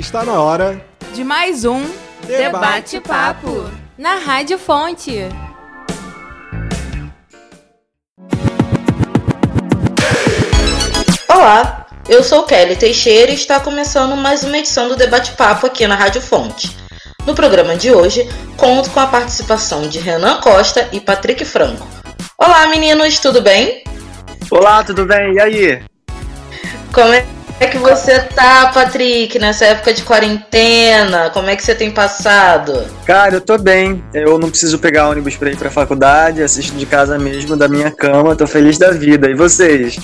Está na hora de mais um Debate-Papo na Rádio Fonte. Olá, eu sou Kelly Teixeira e está começando mais uma edição do Debate Papo aqui na Rádio Fonte. No programa de hoje, conto com a participação de Renan Costa e Patrick Franco. Olá, meninos, tudo bem? Olá, tudo bem? E aí? Como é que você tá, Patrick, nessa época de quarentena? Como é que você tem passado? Cara, eu tô bem. Eu não preciso pegar ônibus pra ir pra faculdade, assisto de casa mesmo, da minha cama, tô feliz da vida. E vocês?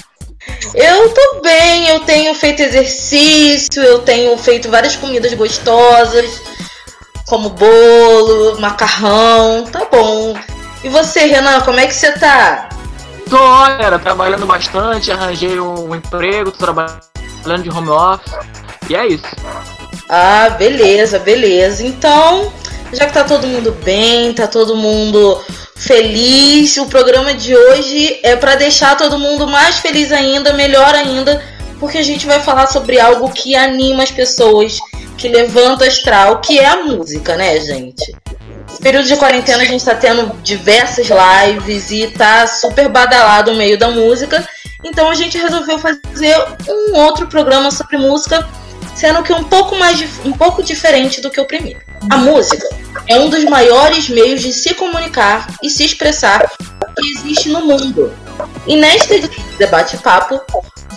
Eu tô bem, eu tenho feito exercício, eu tenho feito várias comidas gostosas, como bolo, macarrão, tá bom. E você, Renan, como é que você tá? Tô, galera, trabalhando bastante, arranjei um emprego, tô trabalhando de home office, e é isso. Ah, beleza, beleza. Então, já que tá todo mundo bem, tá todo mundo feliz. O programa de hoje é para deixar todo mundo mais feliz ainda, melhor ainda, porque a gente vai falar sobre algo que anima as pessoas, que levanta o astral, que é a música, né, gente? Esse período de quarentena a gente tá tendo diversas lives e tá super badalado o meio da música. Então a gente resolveu fazer um outro programa sobre música, sendo que um pouco mais um pouco diferente do que o primeiro. A música é um dos maiores meios de se comunicar e se expressar que existe no mundo. E neste debate-papo,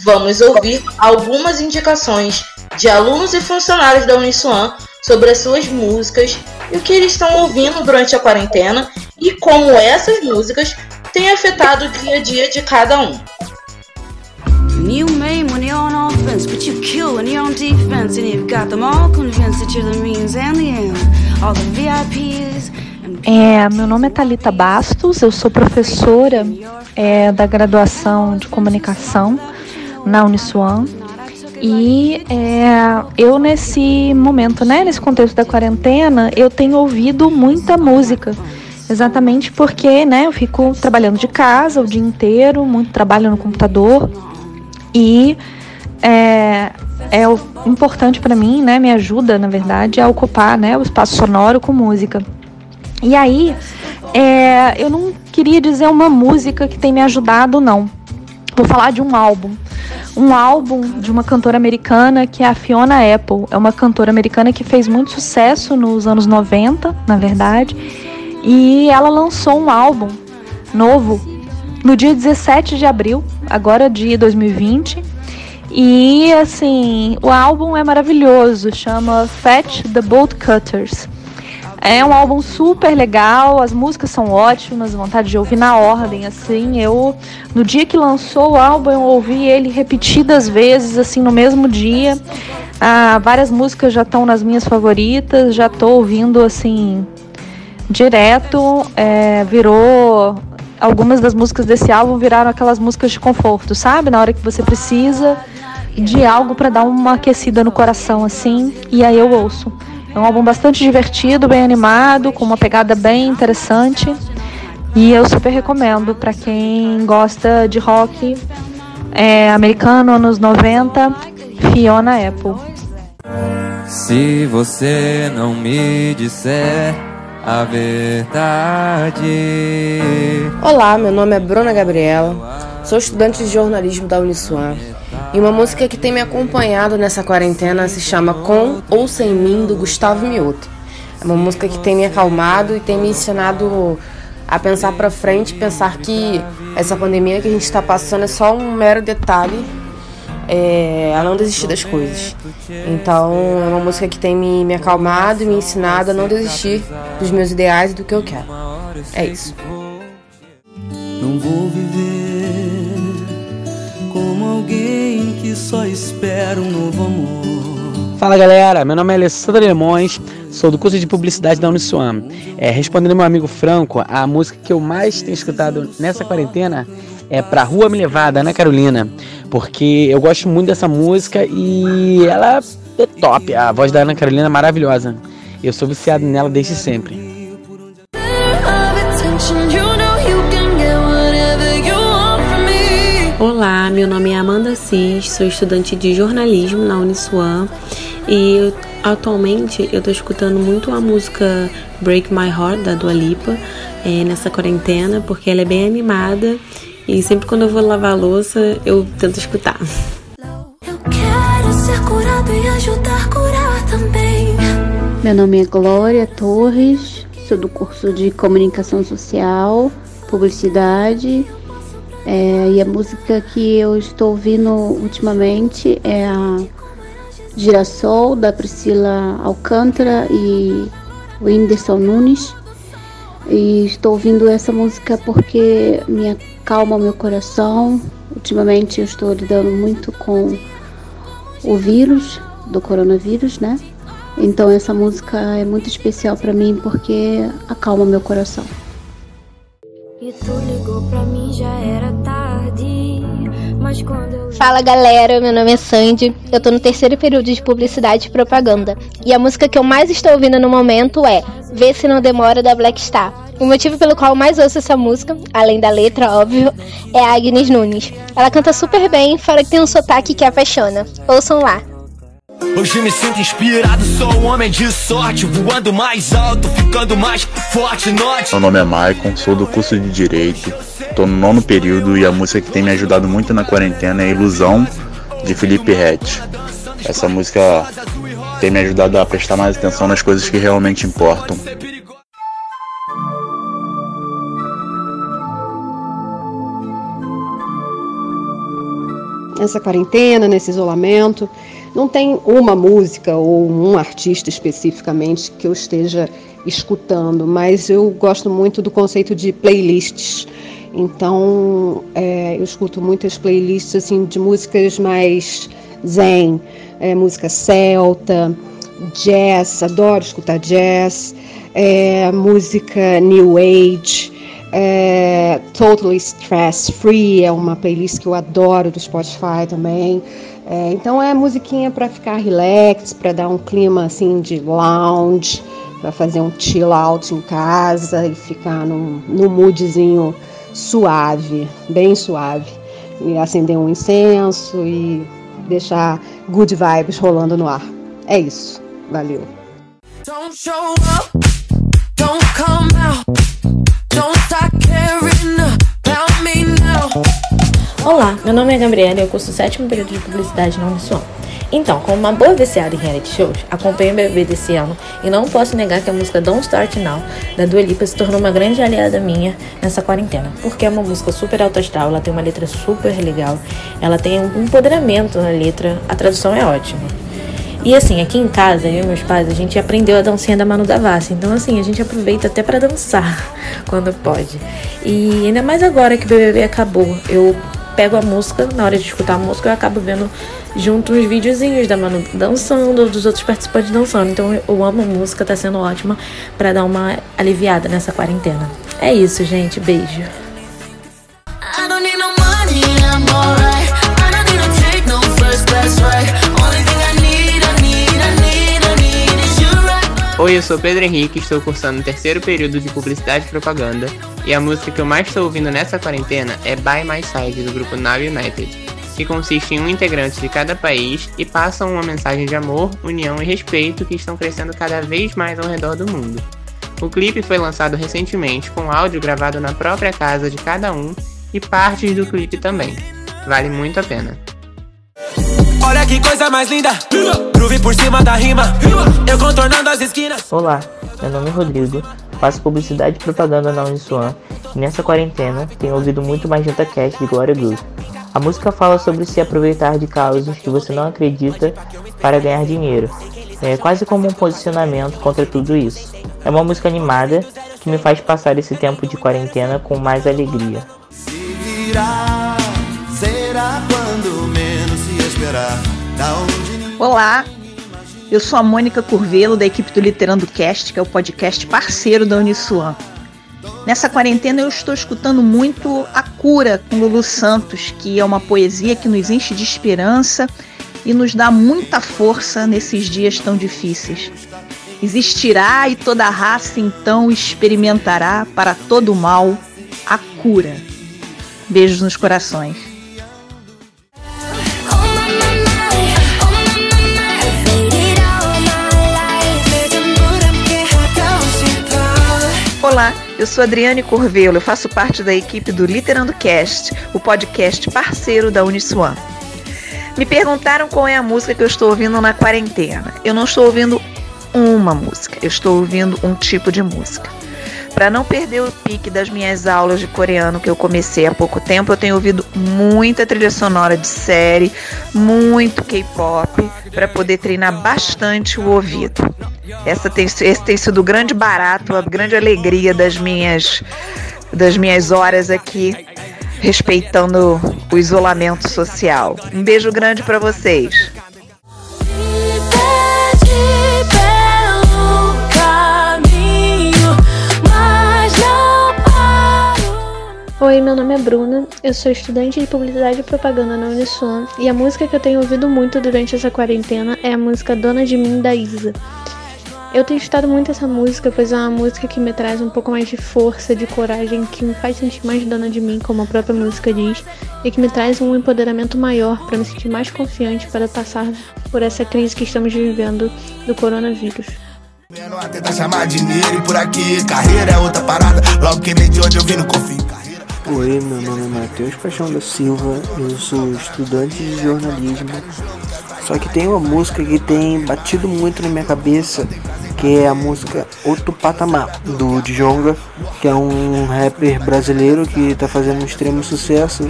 vamos ouvir algumas indicações de alunos e funcionários da Uniswan sobre as suas músicas e o que eles estão ouvindo durante a quarentena e como essas músicas têm afetado o dia a dia de cada um. You maim when you're on offense, but you kill when you're on defense, and you've got them all convinced that you're the means and the end. All the VIPs. É, meu nome é Talita Bastos, eu sou professora é, da graduação de comunicação na Uniswan e é, eu nesse momento, né, nesse contexto da quarentena, eu tenho ouvido muita música, exatamente porque, né, eu fico trabalhando de casa o dia inteiro, muito trabalho no computador e é, é importante para mim, né, me ajuda, na verdade, a ocupar, né, o espaço sonoro com música. E aí, é, eu não queria dizer uma música que tem me ajudado, não. Vou falar de um álbum. Um álbum de uma cantora americana que é a Fiona Apple. É uma cantora americana que fez muito sucesso nos anos 90, na verdade. E ela lançou um álbum novo no dia 17 de abril, agora de 2020. E assim, o álbum é maravilhoso, chama Fetch the Bolt Cutters. É um álbum super legal, as músicas são ótimas, vontade de ouvir na ordem, assim. Eu, no dia que lançou o álbum, eu ouvi ele repetidas vezes, assim, no mesmo dia. Ah, várias músicas já estão nas minhas favoritas, já estou ouvindo, assim, direto. É, virou. Algumas das músicas desse álbum viraram aquelas músicas de conforto, sabe? Na hora que você precisa de algo para dar uma aquecida no coração, assim. E aí eu ouço. É um álbum bastante divertido, bem animado, com uma pegada bem interessante. E eu super recomendo para quem gosta de rock é, americano, anos 90, Fiona Apple. Se você não me disser a verdade. Olá, meu nome é Bruna Gabriela, sou estudante de jornalismo da Uniswan. E uma música que tem me acompanhado nessa quarentena se chama Com ou Sem Mim, do Gustavo Mioto. É uma música que tem me acalmado e tem me ensinado a pensar para frente, pensar que essa pandemia que a gente está passando é só um mero detalhe, é, a não desistir das coisas. Então, é uma música que tem me, me acalmado e me ensinado a não desistir dos meus ideais e do que eu quero. É isso. Não vou viver como alguém que só espera um novo amor. Fala galera, meu nome é Alessandra Lemões, sou do curso de publicidade da Uniswan. É, respondendo meu amigo Franco, a música que eu mais tenho escutado nessa quarentena é Pra Rua Me Levar, da Ana Carolina, porque eu gosto muito dessa música e ela é top, a voz da Ana Carolina é maravilhosa. Eu sou viciado nela desde sempre. Olá, meu nome é Amanda Cis, sou estudante de jornalismo na Uniswan e atualmente eu tô escutando muito a música Break My Heart da Dua Lipa é, nessa quarentena porque ela é bem animada e sempre quando eu vou lavar a louça eu tento escutar. Eu quero ser curado e ajudar a curar também. Meu nome é Glória Torres, sou do curso de Comunicação Social, Publicidade é, e a música que eu estou ouvindo ultimamente é a Girassol, da Priscila Alcântara e Whindersson Nunes. E estou ouvindo essa música porque me acalma o meu coração. Ultimamente eu estou lidando muito com o vírus, do coronavírus, né? Então essa música é muito especial para mim porque acalma meu coração. E tu ligou pra mim, já era tarde. Fala galera, meu nome é Sandy, eu tô no terceiro período de publicidade e propaganda. E a música que eu mais estou ouvindo no momento é Vê Se Não Demora da Black Star. O motivo pelo qual eu mais ouço essa música, além da letra, óbvio, é a Agnes Nunes. Ela canta super bem, fora que tem um sotaque que apaixona. Ouçam lá. Hoje me sinto inspirado, sou um homem de sorte Voando mais alto, ficando mais forte, note Meu nome é Maicon, sou do curso de Direito Tô no nono período e a música que tem me ajudado muito na quarentena é Ilusão, de Felipe Rett Essa música tem me ajudado a prestar mais atenção nas coisas que realmente importam Nessa quarentena, nesse isolamento não tem uma música ou um artista especificamente que eu esteja escutando, mas eu gosto muito do conceito de playlists. Então, é, eu escuto muitas playlists assim de músicas mais zen, é, música celta, jazz, adoro escutar jazz, é, música new age, é, Totally Stress Free é uma playlist que eu adoro do Spotify também. É, então é musiquinha para ficar relax, para dar um clima assim de lounge, para fazer um chill out em casa e ficar num moodzinho suave, bem suave. E acender um incenso e deixar good vibes rolando no ar. É isso. Valeu. Don't show up, don't come out, don't start caring about me now. Olá, meu nome é Gabriela e eu curso o sétimo período de publicidade na Uniswan. Então, como uma boa viciada em reality shows, acompanho o BBB desse ano e não posso negar que a música Don't Start Now, da Dua Lipa, se tornou uma grande aliada minha nessa quarentena. Porque é uma música super alto astral, ela tem uma letra super legal, ela tem um empoderamento na letra, a tradução é ótima. E assim, aqui em casa, eu e meus pais, a gente aprendeu a dancinha da Manu Gavassi. Então, assim, a gente aproveita até para dançar quando pode. E ainda mais agora que o BBB acabou. Eu pego a música, na hora de escutar a música, eu acabo vendo junto uns videozinhos da Manu dançando, dos outros participantes dançando. Então eu amo a música, tá sendo ótima para dar uma aliviada nessa quarentena. É isso, gente. Beijo. Oi, eu sou Pedro Henrique, estou cursando o terceiro período de Publicidade e Propaganda e a música que eu mais estou ouvindo nessa quarentena é By My Side do grupo Now United, que consiste em um integrante de cada país e passam uma mensagem de amor, união e respeito que estão crescendo cada vez mais ao redor do mundo. O clipe foi lançado recentemente com áudio gravado na própria casa de cada um e partes do clipe também. Vale muito a pena. Olha que coisa mais linda, groove por cima da rima, eu contornando as esquinas. Olá, meu nome é Rodrigo, faço publicidade e propaganda na Uniswan e nessa quarentena tenho ouvido muito mais JuntaCast de Glória Groove. A música fala sobre se aproveitar de causas que você não acredita para ganhar dinheiro. É quase como um posicionamento contra tudo isso. É uma música animada que me faz passar esse tempo de quarentena com mais alegria. Se virar, será quando Olá, eu sou a Mônica Curvelo, da equipe do Literando Cast, que é o podcast parceiro da Uniswan. Nessa quarentena eu estou escutando muito A Cura com Lulu Santos, que é uma poesia que nos enche de esperança e nos dá muita força nesses dias tão difíceis. Existirá e toda a raça então experimentará para todo o mal a cura. Beijos nos corações. Olá, eu sou Adriane Corvelo, eu faço parte da equipe do Literando Cast, o podcast parceiro da Uniswan. Me perguntaram qual é a música que eu estou ouvindo na quarentena. Eu não estou ouvindo uma música, eu estou ouvindo um tipo de música. Para não perder o pique das minhas aulas de coreano que eu comecei há pouco tempo, eu tenho ouvido muita trilha sonora de série, muito K-pop, para poder treinar bastante o ouvido. Essa tem, esse tem sido o grande barato, a grande alegria das minhas, das minhas horas aqui, respeitando o isolamento social. Um beijo grande para vocês. Oi, meu nome é Bruna, eu sou estudante de Publicidade e Propaganda na Uniswan e a música que eu tenho ouvido muito durante essa quarentena é a música Dona de Mim da Isa. Eu tenho escutado muito essa música, pois é uma música que me traz um pouco mais de força, de coragem, que me faz sentir mais dona de mim, como a própria música diz, e que me traz um empoderamento maior para me sentir mais confiante para passar por essa crise que estamos vivendo do coronavírus. Tentar chamar dinheiro e por aqui, carreira é outra parada. Logo que de onde eu vim, não confio. Oi, meu nome é Matheus Paixão da Silva, eu sou estudante de jornalismo. Só que tem uma música que tem batido muito na minha cabeça, que é a música Outro Patamar, do Djonga, que é um rapper brasileiro que está fazendo um extremo sucesso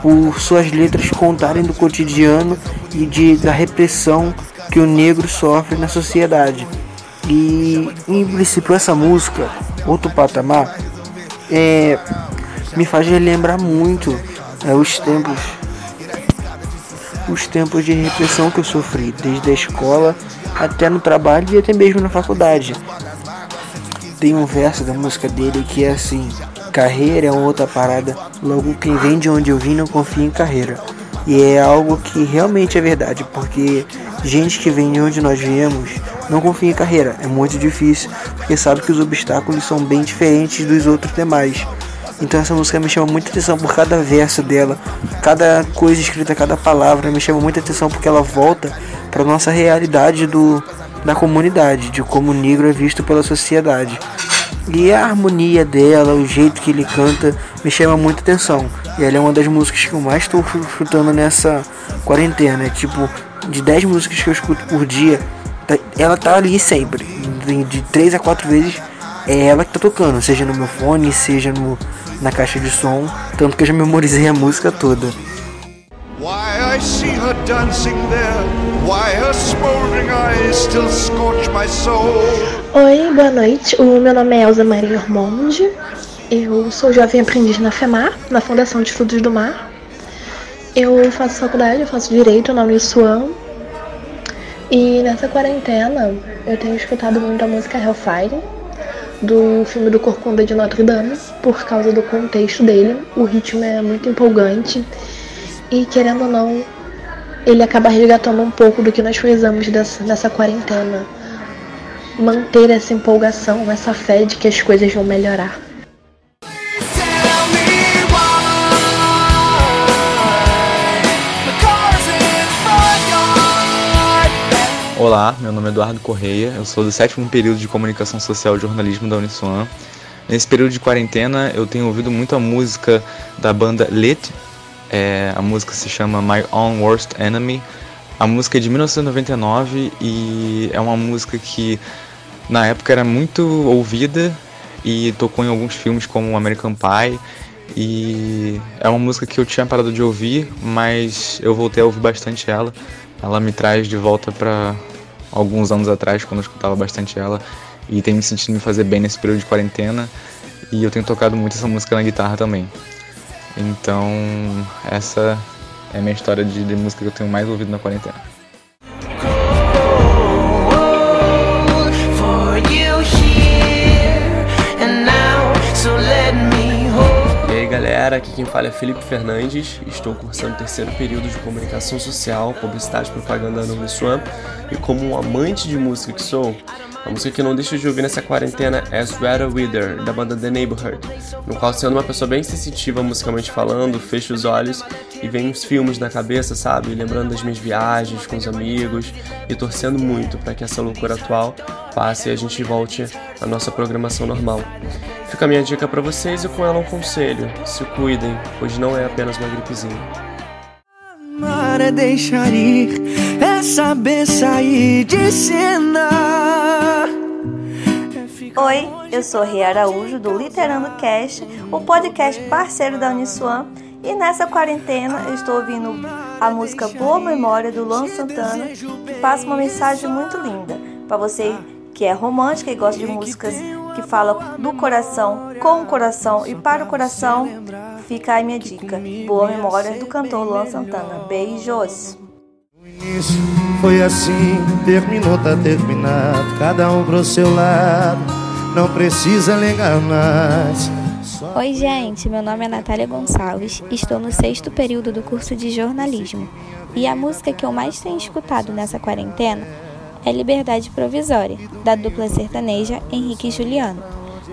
por suas letras contarem do cotidiano e de, da repressão que o negro sofre na sociedade. E em princípio essa música, Outro Patamar, é, me faz relembrar muito é, os tempos os tempos de repressão que eu sofri, desde a escola até no trabalho e até mesmo na faculdade. Tem um verso da música dele que é assim: Carreira é outra parada, logo quem vem de onde eu vim não confia em carreira. E é algo que realmente é verdade, porque gente que vem de onde nós viemos não confia em carreira. É muito difícil, porque sabe que os obstáculos são bem diferentes dos outros demais. Então essa música me chama muita atenção por cada verso dela, cada coisa escrita, cada palavra me chama muita atenção porque ela volta para nossa realidade do da comunidade, de como o negro é visto pela sociedade. E a harmonia dela, o jeito que ele canta, me chama muita atenção. E ela é uma das músicas que eu mais estou escutando nessa quarentena. Tipo, de 10 músicas que eu escuto por dia, tá, ela tá ali sempre. De 3 a 4 vezes é ela que tá tocando, seja no meu fone, seja no, na caixa de som, tanto que eu já memorizei a música toda. Why I see her dancing there, why her smoldering eyes still scorch my soul. Oi, boa noite. O meu nome é Elza Maria Ormonde. Eu sou jovem aprendiz na FEMAR, na Fundação de Estudos do Mar. Eu faço faculdade, eu faço direito na Uniswan. E nessa quarentena eu tenho escutado muito a música Hellfire, do filme do Corcunda de Notre Dame, por causa do contexto dele. O ritmo é muito empolgante e, querendo ou não, ele acaba resgatando um pouco do que nós precisamos dessa, quarentena. Manter essa empolgação, essa fé de que as coisas vão melhorar. Olá, meu nome é Eduardo Correia, eu sou do sétimo período de Comunicação Social e Jornalismo da Uniswan. Nesse período de quarentena eu tenho ouvido muito a música da banda Lit, é, a música se chama My Own Worst Enemy. A música é de 1999 e é uma música que na época era muito ouvida e tocou em alguns filmes como American Pie. E é uma música que eu tinha parado de ouvir, mas eu voltei a ouvir bastante ela. Ela me traz de volta para alguns anos atrás, quando eu escutava bastante ela, e tem me sentido me fazer bem nesse período de quarentena. E eu tenho tocado muito essa música na guitarra também. Então, essa é a minha história de, de música que eu tenho mais ouvido na quarentena. Galera, aqui quem fala é Felipe Fernandes, estou cursando o terceiro período de Comunicação Social, Publicidade e Propaganda no Uniswan e como um amante de música que sou, a música que não deixo de ouvir nessa quarentena é Sweater Wither, da banda The Neighborhood, no qual sendo uma pessoa bem sensitiva musicalmente falando, fecho os olhos e vem uns filmes na cabeça, sabe? Lembrando das minhas viagens com os amigos e torcendo muito para que essa loucura atual passe e a gente volte à nossa programação normal. Fica a minha dica para vocês e com ela um conselho: se cuidem, pois não é apenas uma gripezinha. Amar é deixar ir, é saber sair de cena. Oi, eu sou Ria Araújo do Literando Cast, o podcast parceiro da Uniswan, e nessa quarentena eu estou ouvindo a música Boa Memória do Luan Santana, que passa uma mensagem muito linda para você que é romântica e gosta de músicas que falam do coração, com o coração e para o coração. Fica aí minha dica. Boa Memória do cantor Luan Santana. Beijos! Isso foi assim, terminou, tá terminado. Cada um pro seu lado, não precisa ligar mais. Oi, gente, meu nome é Natália Gonçalves, estou no sexto período do curso de jornalismo. E a música que eu mais tenho escutado nessa quarentena é Liberdade Provisória, da dupla sertaneja Henrique e Juliano.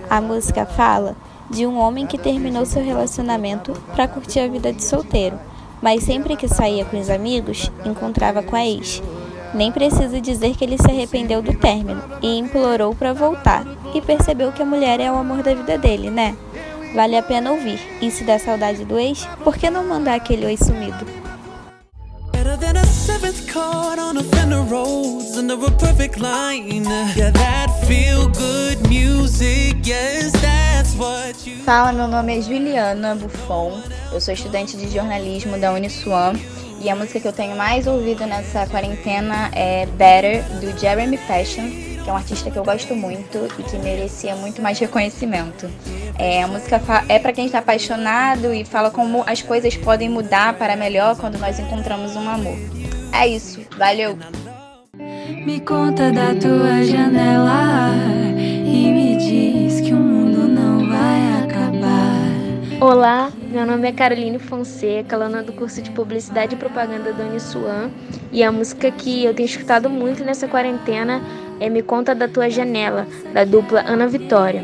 A música fala de um homem que terminou seu relacionamento para curtir a vida de solteiro mas sempre que saía com os amigos, encontrava com a ex. Nem preciso dizer que ele se arrependeu do término e implorou para voltar, e percebeu que a mulher é o amor da vida dele, né? Vale a pena ouvir. E se der saudade do ex, por que não mandar aquele oi sumido? Fala, meu nome é Juliana Buffon, eu sou estudante de jornalismo da Uniswan e a música que eu tenho mais ouvido nessa quarentena é Better, do Jeremy Passion, que é um artista que eu gosto muito e que merecia muito mais reconhecimento. É, a música é para quem está apaixonado e fala como as coisas podem mudar para melhor quando nós encontramos um amor. É isso, valeu! Me conta da tua janela Olá, meu nome é Caroline Fonseca, aluna do curso de Publicidade e Propaganda da Uniswan, e a música que eu tenho escutado muito nessa quarentena é Me Conta da Tua Janela, da dupla Ana Vitória.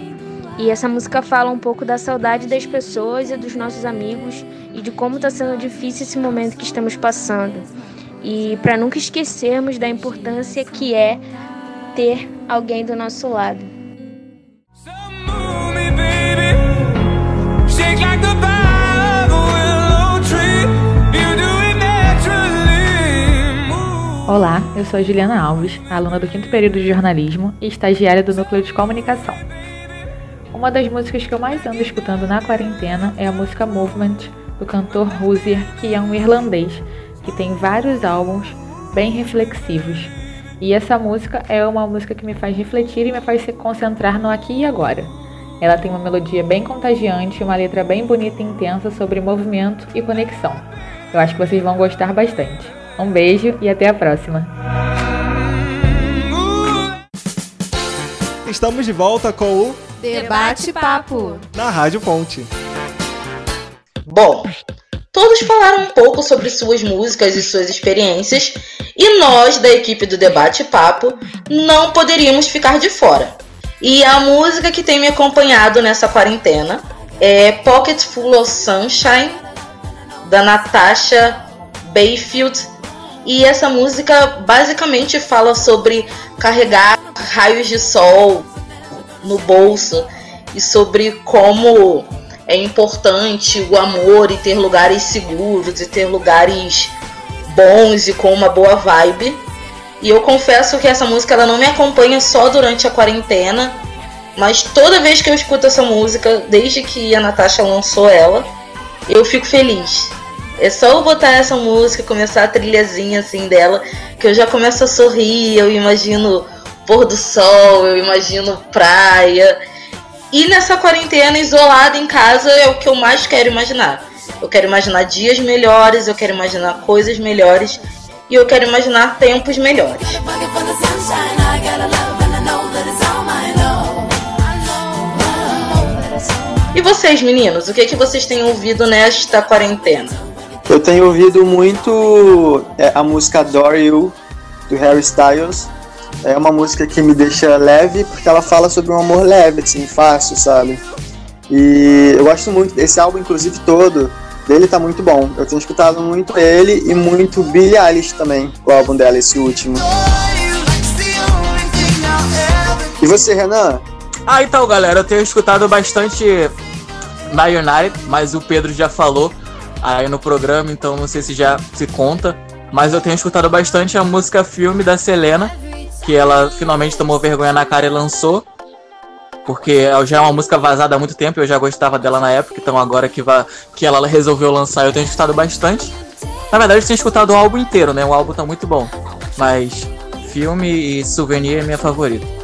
E essa música fala um pouco da saudade das pessoas e dos nossos amigos e de como está sendo difícil esse momento que estamos passando e para nunca esquecermos da importância que é ter alguém do nosso lado. Olá, eu sou Juliana Alves, aluna do quinto período de jornalismo e estagiária do Núcleo de Comunicação. Uma das músicas que eu mais ando escutando na quarentena é a música Movement, do cantor Hozier, que é um irlandês que tem vários álbuns bem reflexivos. E essa música é uma música que me faz refletir e me faz se concentrar no aqui e agora. Ela tem uma melodia bem contagiante uma letra bem bonita e intensa sobre movimento e conexão. Eu acho que vocês vão gostar bastante. Um beijo e até a próxima! Estamos de volta com o Debate Papo na Rádio Ponte. Bom, Todos falaram um pouco sobre suas músicas e suas experiências, e nós, da equipe do Debate Papo, não poderíamos ficar de fora. E a música que tem me acompanhado nessa quarentena é Pocket Full of Sunshine, da Natasha Bayfield. E essa música basicamente fala sobre carregar raios de sol no bolso e sobre como é importante o amor e ter lugares seguros e ter lugares bons e com uma boa vibe. E eu confesso que essa música ela não me acompanha só durante a quarentena, mas toda vez que eu escuto essa música, desde que a Natasha lançou ela, eu fico feliz. É só eu botar essa música, começar a trilhazinha assim dela, que eu já começo a sorrir, eu imagino pôr do sol, eu imagino praia. E nessa quarentena, isolada em casa, é o que eu mais quero imaginar. Eu quero imaginar dias melhores, eu quero imaginar coisas melhores e eu quero imaginar tempos melhores. E vocês, meninos, o que, é que vocês têm ouvido nesta quarentena? Eu tenho ouvido muito é, a música Adore You, do Harry Styles. É uma música que me deixa leve, porque ela fala sobre um amor leve, assim, fácil, sabe? E eu gosto muito desse álbum, inclusive todo. dele tá muito bom. Eu tenho escutado muito ele e muito Billie Eilish também, o álbum dela, esse último. E você, Renan? Ah, então, galera, eu tenho escutado bastante United, mas o Pedro já falou aí no programa, então não sei se já se conta. Mas eu tenho escutado bastante a música filme da Selena, que ela finalmente tomou vergonha na cara e lançou. Porque já é uma música vazada há muito tempo, eu já gostava dela na época, então agora que, va que ela resolveu lançar, eu tenho escutado bastante. Na verdade, eu tenho escutado o álbum inteiro, né? O álbum tá muito bom. Mas filme e souvenir é minha favorita.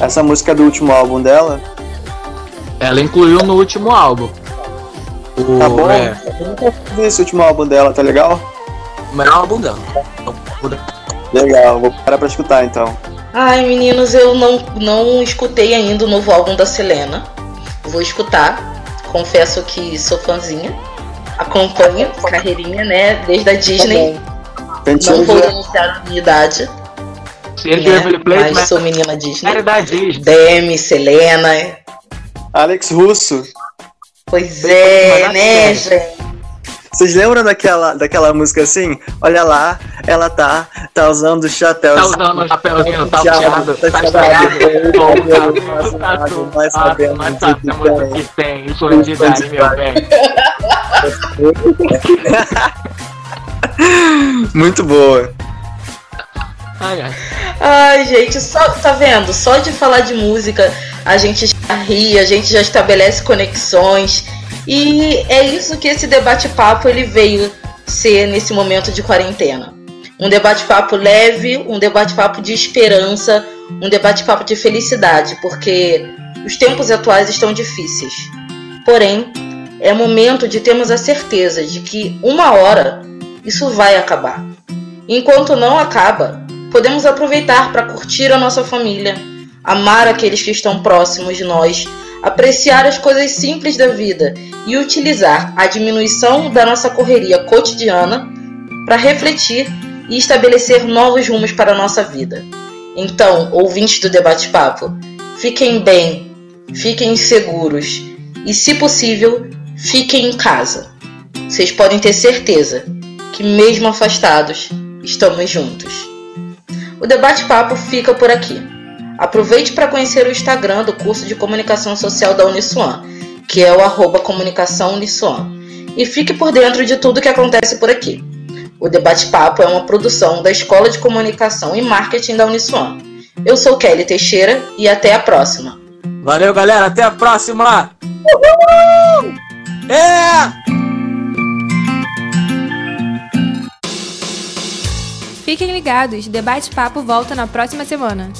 Essa música é do último álbum dela? Ela incluiu no último álbum. O, tá bom? É... Eu nunca vi esse último álbum dela, tá legal? O melhor álbum dela. Legal, vou parar pra escutar então. Ai, meninos, eu não, não escutei ainda o novo álbum da Selena. Vou escutar. Confesso que sou fãzinha. Acompanho a carreirinha, né? Desde a Disney. Tá não vou denunciar a minha idade. Né? Play, mas sou menina Disney. Demi, Selena. Alex Russo. Pois é, né, gente? Vocês lembram daquela, daquela música assim? Olha lá, ela tá, tá usando o chapéu. Tá usando o chapéuzinho, tá puxado, tá estragado. Nós sabemos o que tem, quantidade, meu bem. Muito boa. Ai, ai. ai, gente, só, tá vendo? Só de falar de música a gente já ri, a gente já estabelece conexões. E é isso que esse debate-papo ele veio ser nesse momento de quarentena. Um debate-papo leve, um debate-papo de esperança, um debate-papo de felicidade, porque os tempos atuais estão difíceis. Porém, é momento de termos a certeza de que uma hora isso vai acabar. Enquanto não acaba, podemos aproveitar para curtir a nossa família, amar aqueles que estão próximos de nós, apreciar as coisas simples da vida e utilizar a diminuição da nossa correria cotidiana para refletir e estabelecer novos rumos para a nossa vida. Então, ouvintes do Debate Papo, fiquem bem, fiquem seguros e, se possível, fiquem em casa. Vocês podem ter certeza que, mesmo afastados, estamos juntos. O Debate Papo fica por aqui. Aproveite para conhecer o Instagram do curso de Comunicação Social da Uniswan, que é o arroba Comunicação Uniswan. E fique por dentro de tudo que acontece por aqui. O Debate Papo é uma produção da Escola de Comunicação e Marketing da Uniswan. Eu sou Kelly Teixeira e até a próxima. Valeu, galera. Até a próxima. Uhul! É! Fiquem ligados, Debate Papo volta na próxima semana.